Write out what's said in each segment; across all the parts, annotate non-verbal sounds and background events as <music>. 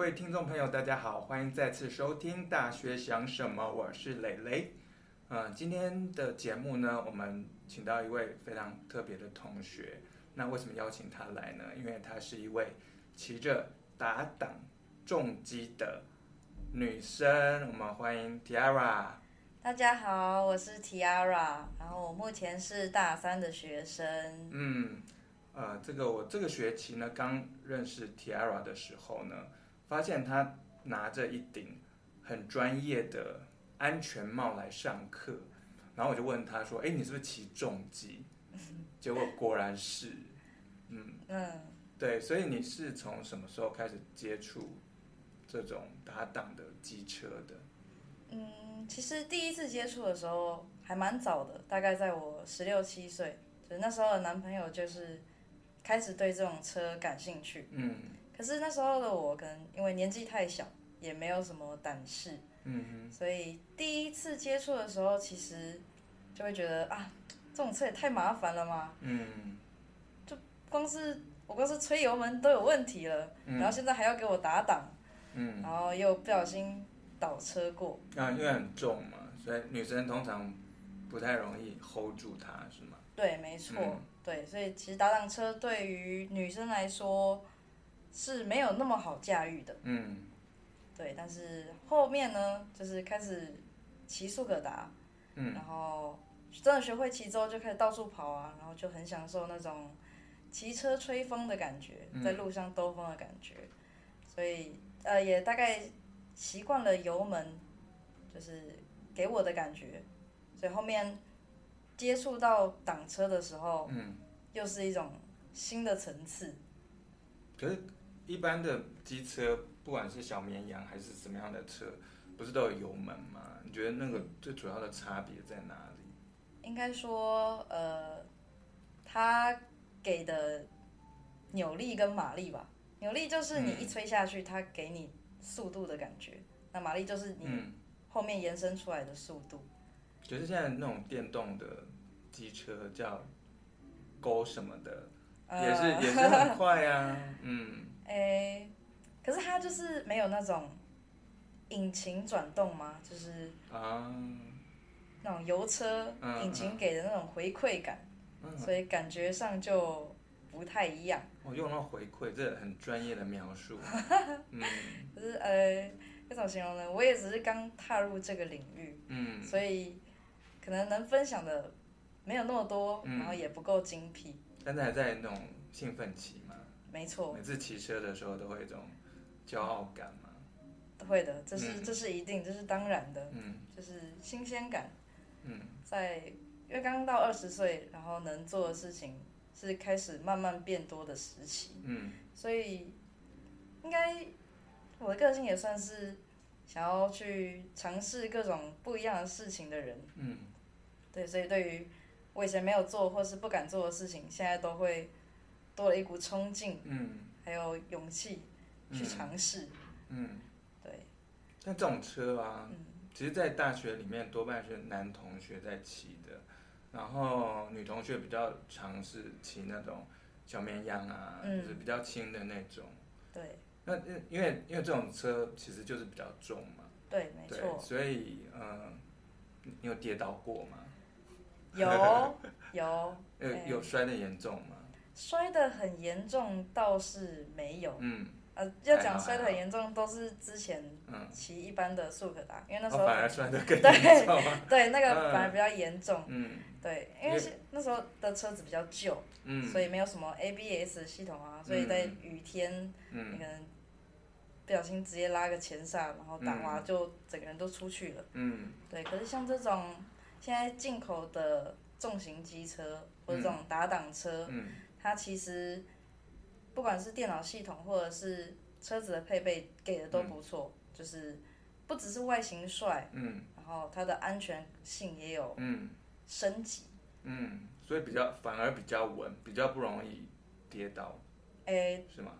各位听众朋友，大家好，欢迎再次收听《大学想什么》，我是蕾蕾。嗯、呃，今天的节目呢，我们请到一位非常特别的同学。那为什么邀请他来呢？因为他是一位骑着打挡重机的女生。我们欢迎 Tiara。大家好，我是 Tiara，然后我目前是大三的学生。嗯，呃，这个我这个学期呢，刚认识 Tiara 的时候呢，发现他拿着一顶很专业的安全帽来上课，然后我就问他说：“哎，你是不是骑重机？” <laughs> 结果果然是，嗯嗯，对，所以你是从什么时候开始接触这种打挡的机车的？嗯，其实第一次接触的时候还蛮早的，大概在我十六七岁，就是那时候的男朋友就是开始对这种车感兴趣。嗯，可是那时候的我可能因为年纪太小，也没有什么胆识。嗯哼，所以第一次接触的时候，其实就会觉得啊，这种车也太麻烦了嘛。嗯，就光是我光是吹油门都有问题了，嗯，然后现在还要给我打档。嗯，然后又不小心。倒车过啊，因为很重嘛，所以女生通常不太容易 hold 住它，是吗？对，没错，嗯、对，所以其实打档车对于女生来说是没有那么好驾驭的。嗯，对，但是后面呢，就是开始骑速可达，嗯，然后真的学会骑之后，就开始到处跑啊，然后就很享受那种骑车吹风的感觉，在路上兜风的感觉，嗯、所以呃，也大概。习惯了油门，就是给我的感觉，所以后面接触到挡车的时候，嗯，又是一种新的层次。可是，一般的机车，不管是小绵羊还是什么样的车，不是都有油门吗？你觉得那个最主要的差别在哪里？应该说，呃，它给的扭力跟马力吧。扭力就是你一吹下去，它给你。速度的感觉，那马力就是你后面延伸出来的速度。可、嗯、是现在那种电动的机车叫 Go 什么的，呃、也是也是很快啊。<laughs> 嗯。哎、欸，可是它就是没有那种引擎转动吗？就是啊，那种油车引擎给的那种回馈感，嗯、所以感觉上就不太一样。我用到回馈，这很专业的描述。<laughs> 嗯，可是呃，那种形容呢，我也只是刚踏入这个领域，嗯，所以可能能分享的没有那么多，嗯、然后也不够精辟。但是还在那种兴奋期嘛？没错。每次骑车的时候都会有一种骄傲感嘛？会的，这是、嗯、这是一定，这是当然的，嗯，就是新鲜感。嗯，在因为刚到二十岁，然后能做的事情。是开始慢慢变多的时期，嗯，所以应该我的个性也算是想要去尝试各种不一样的事情的人，嗯，对，所以对于我以前没有做或是不敢做的事情，现在都会多了一股冲劲，嗯，还有勇气去尝试，嗯，对。像这种车啊，嗯，其实，在大学里面多半是男同学在骑的。然后女同学比较尝试骑那种小绵羊啊，嗯、就是比较轻的那种。对。那因为因为这种车其实就是比较重嘛。对，没错。所以嗯，你有跌倒过吗？有 <laughs> 有。有有摔的严重吗？摔得很严重倒是没有。嗯。呃，要讲摔得很严重，都是之前骑一般的速可达，因为那时候反而摔得更严重。<laughs> 对，那个反而比较严重。嗯。对，因为是那时候的车子比较旧，嗯，所以没有什么 ABS 系统啊，所以在雨天，嗯，你可能不小心直接拉个前刹，然后打滑就整个人都出去了，嗯，对。可是像这种现在进口的重型机车或者这种打挡车，嗯，它其实不管是电脑系统或者是车子的配备给的都不错，就是不只是外形帅，嗯，然后它的安全性也有，嗯。升级，嗯，所以比较反而比较稳，比较不容易跌倒，哎、欸，是吗？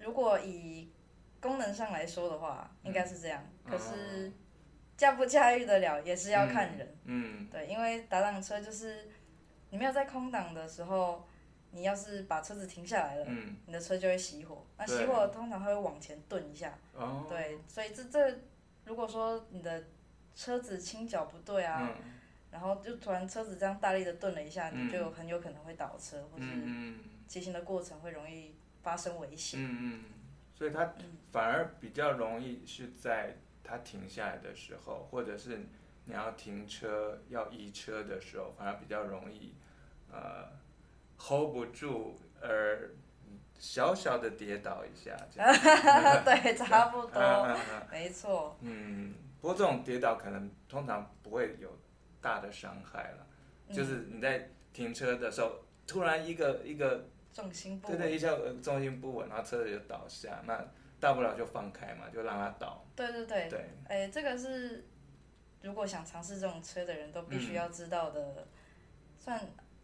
如果以功能上来说的话，嗯、应该是这样。可是驾不驾驭得了，也是要看人。嗯，嗯对，因为打挡车就是你没有在空档的时候，你要是把车子停下来了，嗯、你的车就会熄火。那熄火通常会往前顿一下，哦、对，所以这这如果说你的车子倾角不对啊，嗯、然后就突然车子这样大力的顿了一下，你就很有可能会倒车，嗯、或是骑行的过程会容易发生危险。嗯嗯，所以它反而比较容易是在它停下来的时候，或者是你要停车要移车的时候，反而比较容易呃。Hold 不住，而小小的跌倒一下，这样 <laughs> 对，<laughs> 差不多，没错。嗯，不过这种跌倒可能通常不会有大的伤害了，嗯、就是你在停车的时候，突然一个一个重心不稳，对对，一下重心不稳，然后车子就倒下，那大不了就放开嘛，就让它倒。对对对。对。哎，这个是如果想尝试这种车的人都必须要知道的，嗯、算。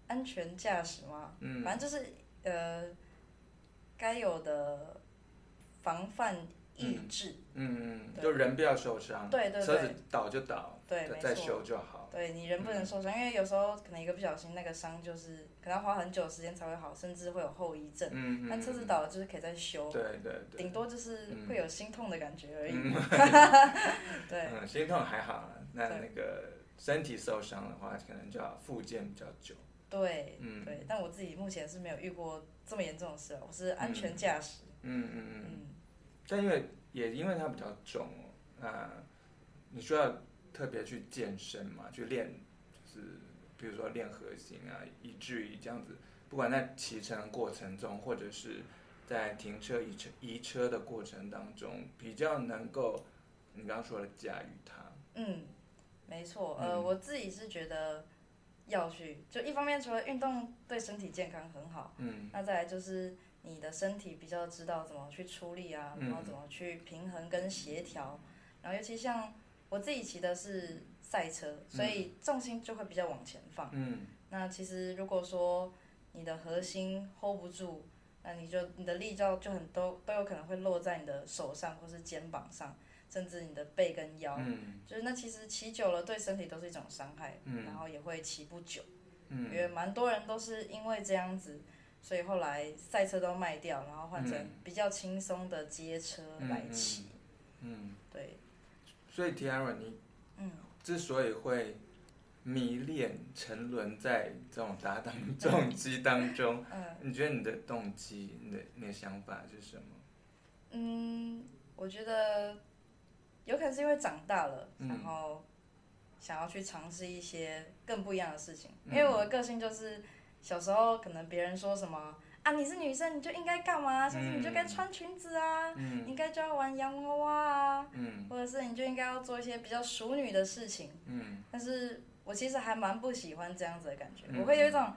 安全驾驶嘛，嗯、反正就是呃，该有的防范意志。嗯嗯，就人不要受伤。对对对。车子倒就倒，对，再修就好。对，你人不能受伤，因为有时候可能一个不小心，那个伤就是可能要花很久时间才会好，甚至会有后遗症。嗯，但车子倒了就是可以再修。对对对。顶多就是会有心痛的感觉而已。<laughs> 对。嗯，心痛还好，那那个身体受伤的话，可能就要复健比较久。对，嗯、对，但我自己目前是没有遇过这么严重的事，我是安全驾驶。嗯嗯嗯。嗯嗯但因为也因为它比较重哦，啊，你需要特别去健身嘛，去练，就是比如说练核心啊，以至于这样子，不管在骑乘过程中，或者是在停车移车移车的过程当中，比较能够你刚刚说的驾驭它。嗯，没错，呃，嗯、我自己是觉得。要去，就一方面除了运动对身体健康很好，嗯，那再来就是你的身体比较知道怎么去出力啊，嗯、然后怎么去平衡跟协调，然后尤其像我自己骑的是赛车，所以重心就会比较往前放，嗯，那其实如果说你的核心 hold 不住，那你就你的力就就很都都有可能会落在你的手上或是肩膀上。甚至你的背跟腰，嗯、就是那其实骑久了对身体都是一种伤害，嗯、然后也会骑不久。嗯、因为蛮多人都是因为这样子，所以后来赛车都卖掉，然后换成比较轻松的街车来骑。嗯，嗯对。所以 Tiara，你嗯之所以会迷恋、沉沦在这种搭档 <laughs> 重机当中，嗯、你觉得你的动机、你的你的想法是什么？嗯，我觉得。有可能是因为长大了，嗯、然后想要去尝试一些更不一样的事情。嗯、因为我的个性就是，小时候可能别人说什么啊，你是女生你就应该干嘛？是不是你就该穿裙子啊，嗯、应该就要玩洋娃娃啊，嗯、或者是你就应该要做一些比较淑女的事情。嗯、但是我其实还蛮不喜欢这样子的感觉，嗯、我会有一种。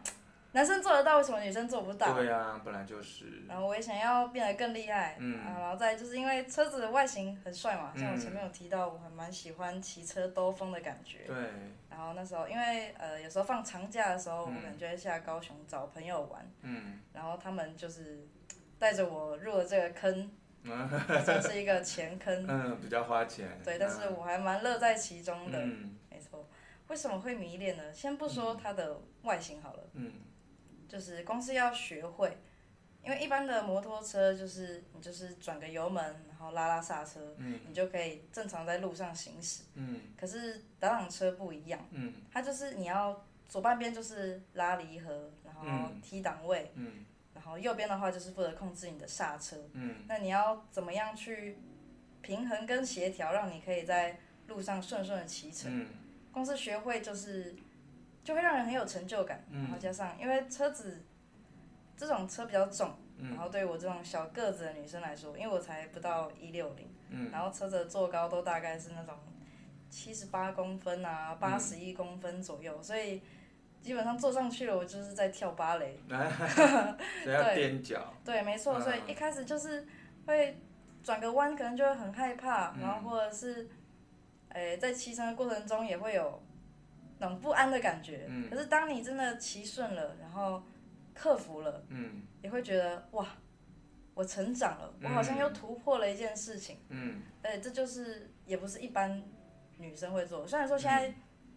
男生做得到，为什么女生做不到？对啊，本来就是。然后我也想要变得更厉害，嗯、啊，然后再就是因为车子的外形很帅嘛，像我前面有提到，我还蛮喜欢骑车兜风的感觉。对。然后那时候，因为呃有时候放长假的时候，嗯、我可能就会下高雄找朋友玩，嗯，然后他们就是带着我入了这个坑，<laughs> 这是一个钱坑，嗯，比较花钱。对，但是我还蛮乐在其中的，嗯、没错。为什么会迷恋呢？先不说它的外形好了，嗯。就是光是要学会，因为一般的摩托车就是你就是转个油门，然后拉拉刹车，嗯、你就可以正常在路上行驶。嗯、可是打挡车不一样，嗯、它就是你要左半边就是拉离合，然后踢档位，然后右边的话就是负责控制你的刹车。嗯、那你要怎么样去平衡跟协调，让你可以在路上顺顺的骑乘？嗯、光是学会就是。就会让人很有成就感，然后加上因为车子这种车比较重，然后对我这种小个子的女生来说，因为我才不到一六零，然后车子的座高都大概是那种七十八公分啊，八十一公分左右，所以基本上坐上去了，我就是在跳芭蕾，<laughs> 对，要踮脚，<laughs> 对，没错，所以一开始就是会转个弯，可能就会很害怕，然后或者是，诶，在骑乘的过程中也会有。那种不安的感觉，嗯、可是当你真的骑顺了，然后克服了，嗯、也会觉得哇，我成长了，嗯、我好像又突破了一件事情。嗯，哎，这就是也不是一般女生会做。虽然说现在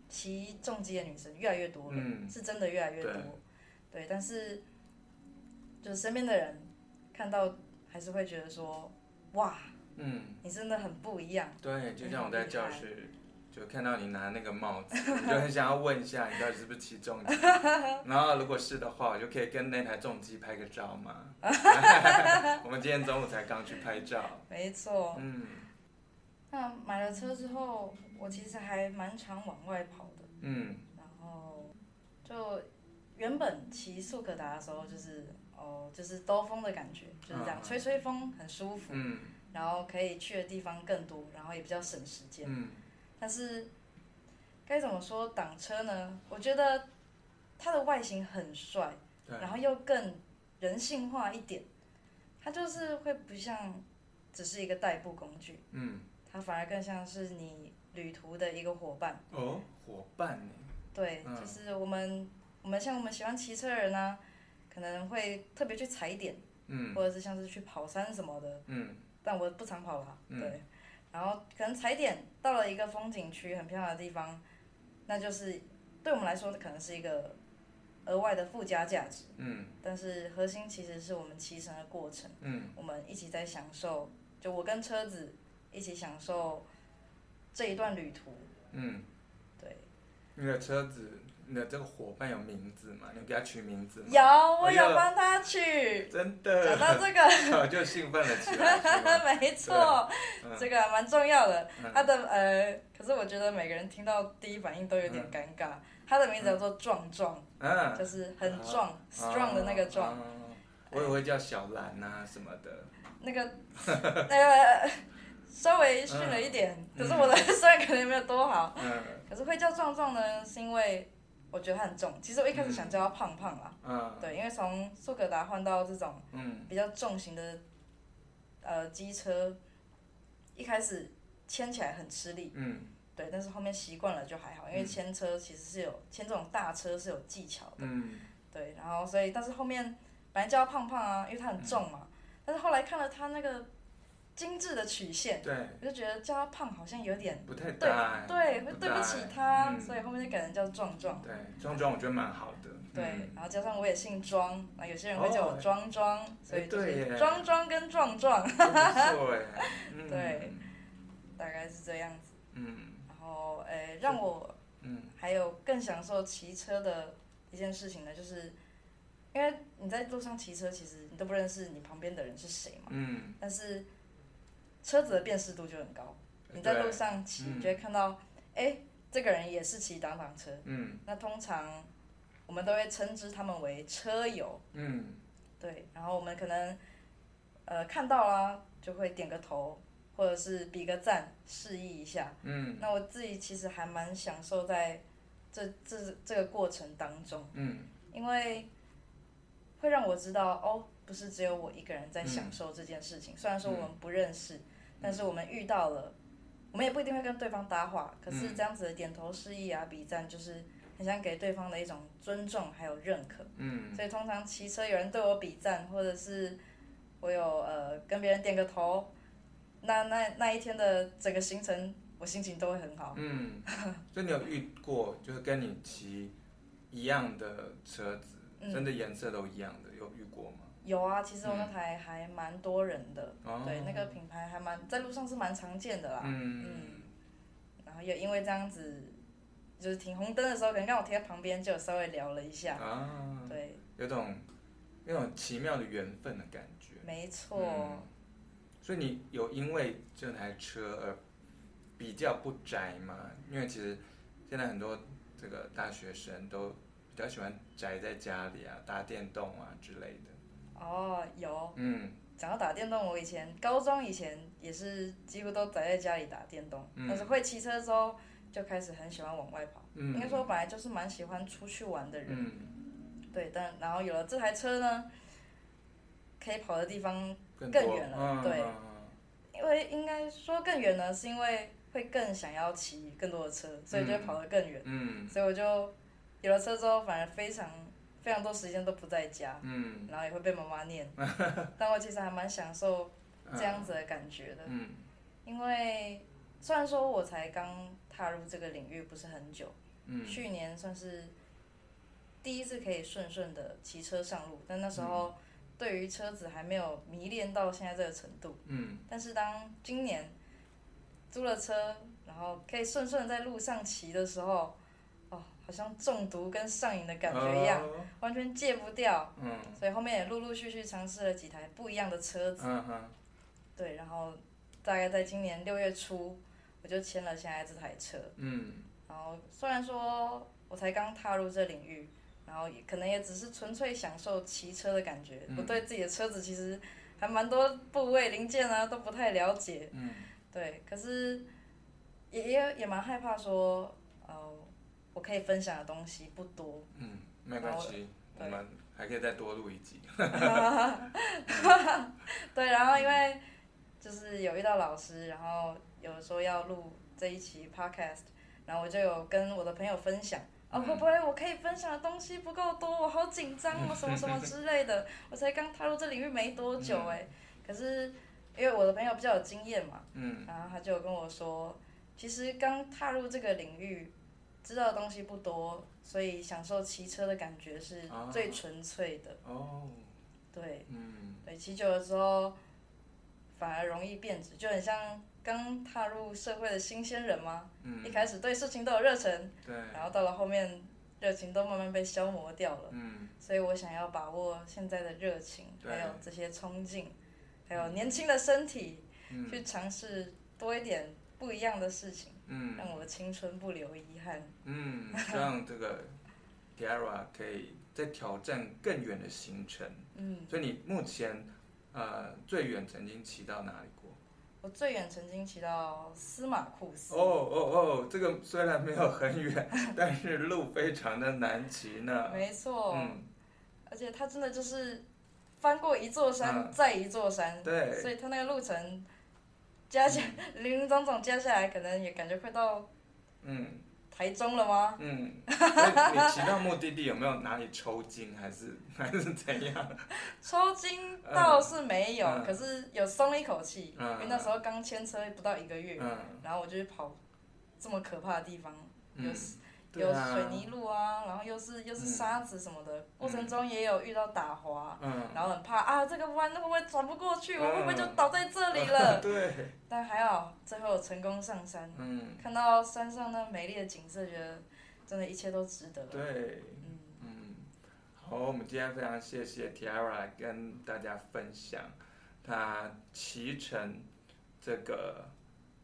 骑重机的女生越来越多了，嗯、是真的越来越多，对，对，但是就是身边的人看到还是会觉得说，哇，嗯，你真的很不一样。对，就像我在教室就看到你拿那个帽子，<laughs> 我就很想要问一下你到底是不是骑重机，<laughs> 然后如果是的话，我就可以跟那台重机拍个照嘛。<laughs> 我们今天中午才刚去拍照。没错。嗯。那买了车之后，我其实还蛮常往外跑的。嗯。然后，就原本骑速可达的时候，就是哦，就是兜风的感觉，就是这样，吹吹风很舒服。嗯。然后可以去的地方更多，然后也比较省时间。嗯。但是，该怎么说挡车呢？我觉得它的外形很帅，然后又更人性化一点。它就是会不像只是一个代步工具，嗯，它反而更像是你旅途的一个伙伴。哦，伙伴呢？对，嗯、就是我们我们像我们喜欢骑车的人呢、啊，可能会特别去踩点，嗯，或者是像是去跑山什么的，嗯，但我不常跑啦，对。嗯然后可能踩点到了一个风景区很漂亮的地方，那就是对我们来说可能是一个额外的附加价值。嗯。但是核心其实是我们骑乘的过程。嗯。我们一起在享受，就我跟车子一起享受这一段旅途。嗯。对。那个车子。你的这个伙伴有名字吗？你有给他取名字吗？有，我有帮他取。真的。讲到这个，我就兴奋了起来。<laughs> 没错，嗯、这个蛮重要的。嗯、他的呃，可是我觉得每个人听到第一反应都有点尴尬。嗯、他的名字叫做壮壮，嗯，就是很壮、啊、strong 的那个壮、啊啊。我也会叫小兰啊什么的。<laughs> 那个，呃，稍微逊了一点，嗯、可是我的 <laughs> 虽然可能没有多好，嗯，可是会叫壮壮呢，是因为。我觉得他很重，其实我一开始想叫他胖胖啦，嗯、对，因为从苏格达换到这种比较重型的呃机车，一开始牵起来很吃力，嗯、对，但是后面习惯了就还好，因为牵车其实是有牵这种大车是有技巧的，嗯、对，然后所以但是后面本来叫他胖胖啊，因为他很重嘛，嗯、但是后来看了他那个。精致的曲线，对，我就觉得叫他胖好像有点不太对，对，会对不起他，所以后面就改成叫壮壮。对，壮壮我觉得蛮好的。对，然后加上我也姓庄，那有些人会叫我庄庄，所以就是庄庄跟壮壮。<laughs> 对，大概是这样子。嗯。然后，诶，让我，嗯，还有更享受骑车的一件事情呢，就是，因为你在路上骑车，其实你都不认识你旁边的人是谁嘛。嗯。但是。车子的辨识度就很高，你在路上骑，就会看到，哎、这个人也是骑挡挡车。嗯。那通常我们都会称之他们为车友。嗯。对，然后我们可能，呃，看到啦，就会点个头，或者是比个赞，示意一下。嗯。那我自己其实还蛮享受在这这这个过程当中。嗯。因为会让我知道，哦，不是只有我一个人在享受这件事情，嗯、虽然说我们不认识。但是我们遇到了，我们也不一定会跟对方搭话，可是这样子的点头示意啊、比赞，就是很想给对方的一种尊重还有认可。嗯。所以通常骑车有人对我比赞，或者是我有呃跟别人点个头，那那那一天的整个行程，我心情都会很好。嗯。所以你有遇过就是跟你骑一样的车子，真的颜色都一样的，有遇过吗？有啊，其实我那台还蛮多人的，嗯、对，那个品牌还蛮在路上是蛮常见的啦。嗯，嗯。然后也因为这样子，就是停红灯的时候，可能刚好停在旁边，就稍微聊了一下。啊。对。有种，那种奇妙的缘分的感觉。没错。嗯。所以你有因为这台车而比较不宅吗？因为其实现在很多这个大学生都比较喜欢宅在家里啊，打电动啊之类的。哦，有。嗯。讲到打电动，我以前高中以前也是几乎都宅在家里打电动，嗯、但是会骑车之后就开始很喜欢往外跑。嗯。应该说我本来就是蛮喜欢出去玩的人。嗯。对，但然后有了这台车呢，可以跑的地方更远了。嗯、对。嗯、因为应该说更远呢，是因为会更想要骑更多的车，所以就会跑得更远。嗯。所以我就有了车之后，反而非常。非常多时间都不在家，嗯，然后也会被妈妈念，<laughs> 但我其实还蛮享受这样子的感觉的，嗯，因为虽然说我才刚踏入这个领域不是很久，嗯，去年算是第一次可以顺顺的骑车上路，但那时候对于车子还没有迷恋到现在这个程度。嗯。但是当今年租了车，然后可以顺顺在路上骑的时候，哦，好像中毒跟上瘾的感觉一样，哦、完全戒不掉。嗯。所以后面也陆陆续续尝试了几台不一样的车子。对，然后大概在今年六月初，我就签了现在这台车。嗯。然后虽然说我才刚踏入这领域。然后也可能也只是纯粹享受骑车的感觉，我、嗯、对自己的车子其实还蛮多部位零件啊都不太了解，嗯，对，可是也也也蛮害怕说，呃，我可以分享的东西不多，嗯，没关系，我们还可以再多录一集，<laughs> <laughs> 对，然后因为就是有遇到老师，然后有说要录这一期 podcast，然后我就有跟我的朋友分享。哦，会不会我可以分享的东西不够多？我好紧张哦，什么什么之类的。我才刚踏入这领域没多久哎，可是因为我的朋友比较有经验嘛，嗯，然后他就跟我说，其实刚踏入这个领域，知道的东西不多，所以享受骑车的感觉是最纯粹的。哦，对，嗯，对，骑久了之后反而容易变质，就很像。刚踏入社会的新鲜人嘛？嗯，一开始对事情都有热忱，对，然后到了后面，热情都慢慢被消磨掉了。嗯，所以我想要把握现在的热情，还有这些冲劲，还有年轻的身体，嗯，去尝试多一点不一样的事情，嗯，让我的青春不留遗憾。嗯，希望这个 <laughs> Tiara 可以再挑战更远的行程。嗯，所以你目前呃最远曾经骑到哪里过？我最远曾经骑到司马库斯。哦哦哦，这个虽然没有很远，<laughs> 但是路非常的难骑呢。没错。嗯。而且它真的就是翻过一座山，嗯、再一座山。对。所以它那个路程加起来，林 <laughs> 林总总加下来，可能也感觉快到。嗯。台中了吗？嗯，你骑到目的地有没有哪里抽筋，还是 <laughs> 还是怎样？<laughs> 抽筋倒是没有，嗯、可是有松了一口气，嗯、因为那时候刚牵车不到一个月，嗯、然后我就去跑这么可怕的地方，有、嗯。有水泥路啊，然后又是又是沙子什么的，嗯、过程中也有遇到打滑，嗯、然后很怕啊，这个弯会不会转不过去？嗯、我会不会就倒在这里了？<laughs> 对。但还好，最后成功上山，嗯、看到山上那美丽的景色，觉得真的一切都值得。对，嗯，嗯，好，我们今天非常谢谢 Tiara 跟大家分享他骑乘这个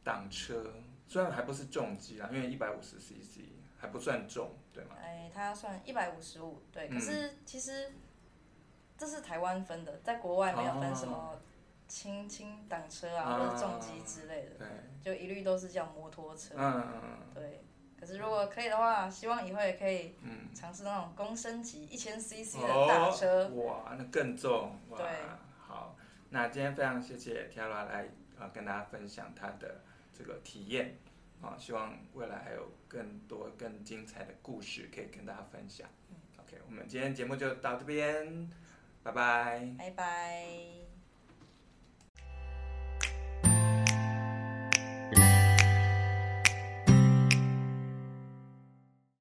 挡车，虽然还不是重机啦，因为一百五十 CC。还不算重，对吗？哎，它算一百五十五，对。嗯、可是其实这是台湾分的，在国外没有分什么轻轻挡车啊，或者重机之类的，对，就一律都是叫摩托车。嗯嗯对。可是如果可以的话，希望以后也可以尝试那种公升级一千 CC 的大车。哦。哇，那更重。哇对。好，那今天非常谢谢 Tiara 来啊跟大家分享他的这个体验。啊，希望未来还有更多更精彩的故事可以跟大家分享。OK，我们今天节目就到这边，拜拜。拜拜。